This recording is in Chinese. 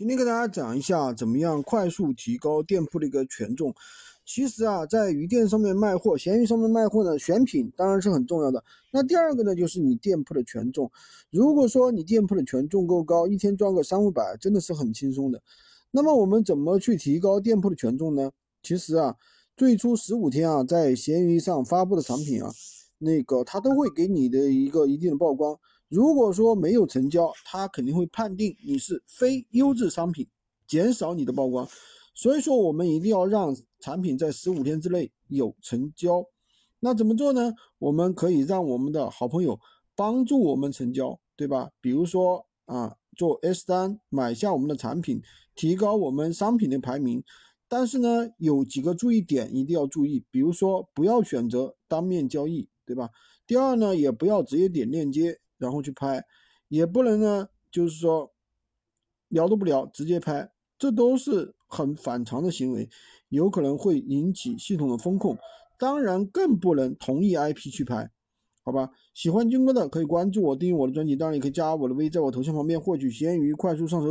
今天跟大家讲一下怎么样快速提高店铺的一个权重。其实啊，在鱼店上面卖货，闲鱼上面卖货呢，选品当然是很重要的。那第二个呢，就是你店铺的权重。如果说你店铺的权重够高，一天赚个三五百，真的是很轻松的。那么我们怎么去提高店铺的权重呢？其实啊，最初十五天啊，在闲鱼上发布的产品啊，那个它都会给你的一个一定的曝光。如果说没有成交，他肯定会判定你是非优质商品，减少你的曝光。所以说，我们一定要让产品在十五天之内有成交。那怎么做呢？我们可以让我们的好朋友帮助我们成交，对吧？比如说啊，做 S 单买下我们的产品，提高我们商品的排名。但是呢，有几个注意点一定要注意，比如说不要选择当面交易，对吧？第二呢，也不要直接点链接。然后去拍，也不能呢，就是说聊都不聊，直接拍，这都是很反常的行为，有可能会引起系统的风控。当然，更不能同意 IP 去拍，好吧？喜欢军哥的可以关注我，订阅我的专辑，当然也可以加我的微，在我头像旁边获取闲鱼快速上手。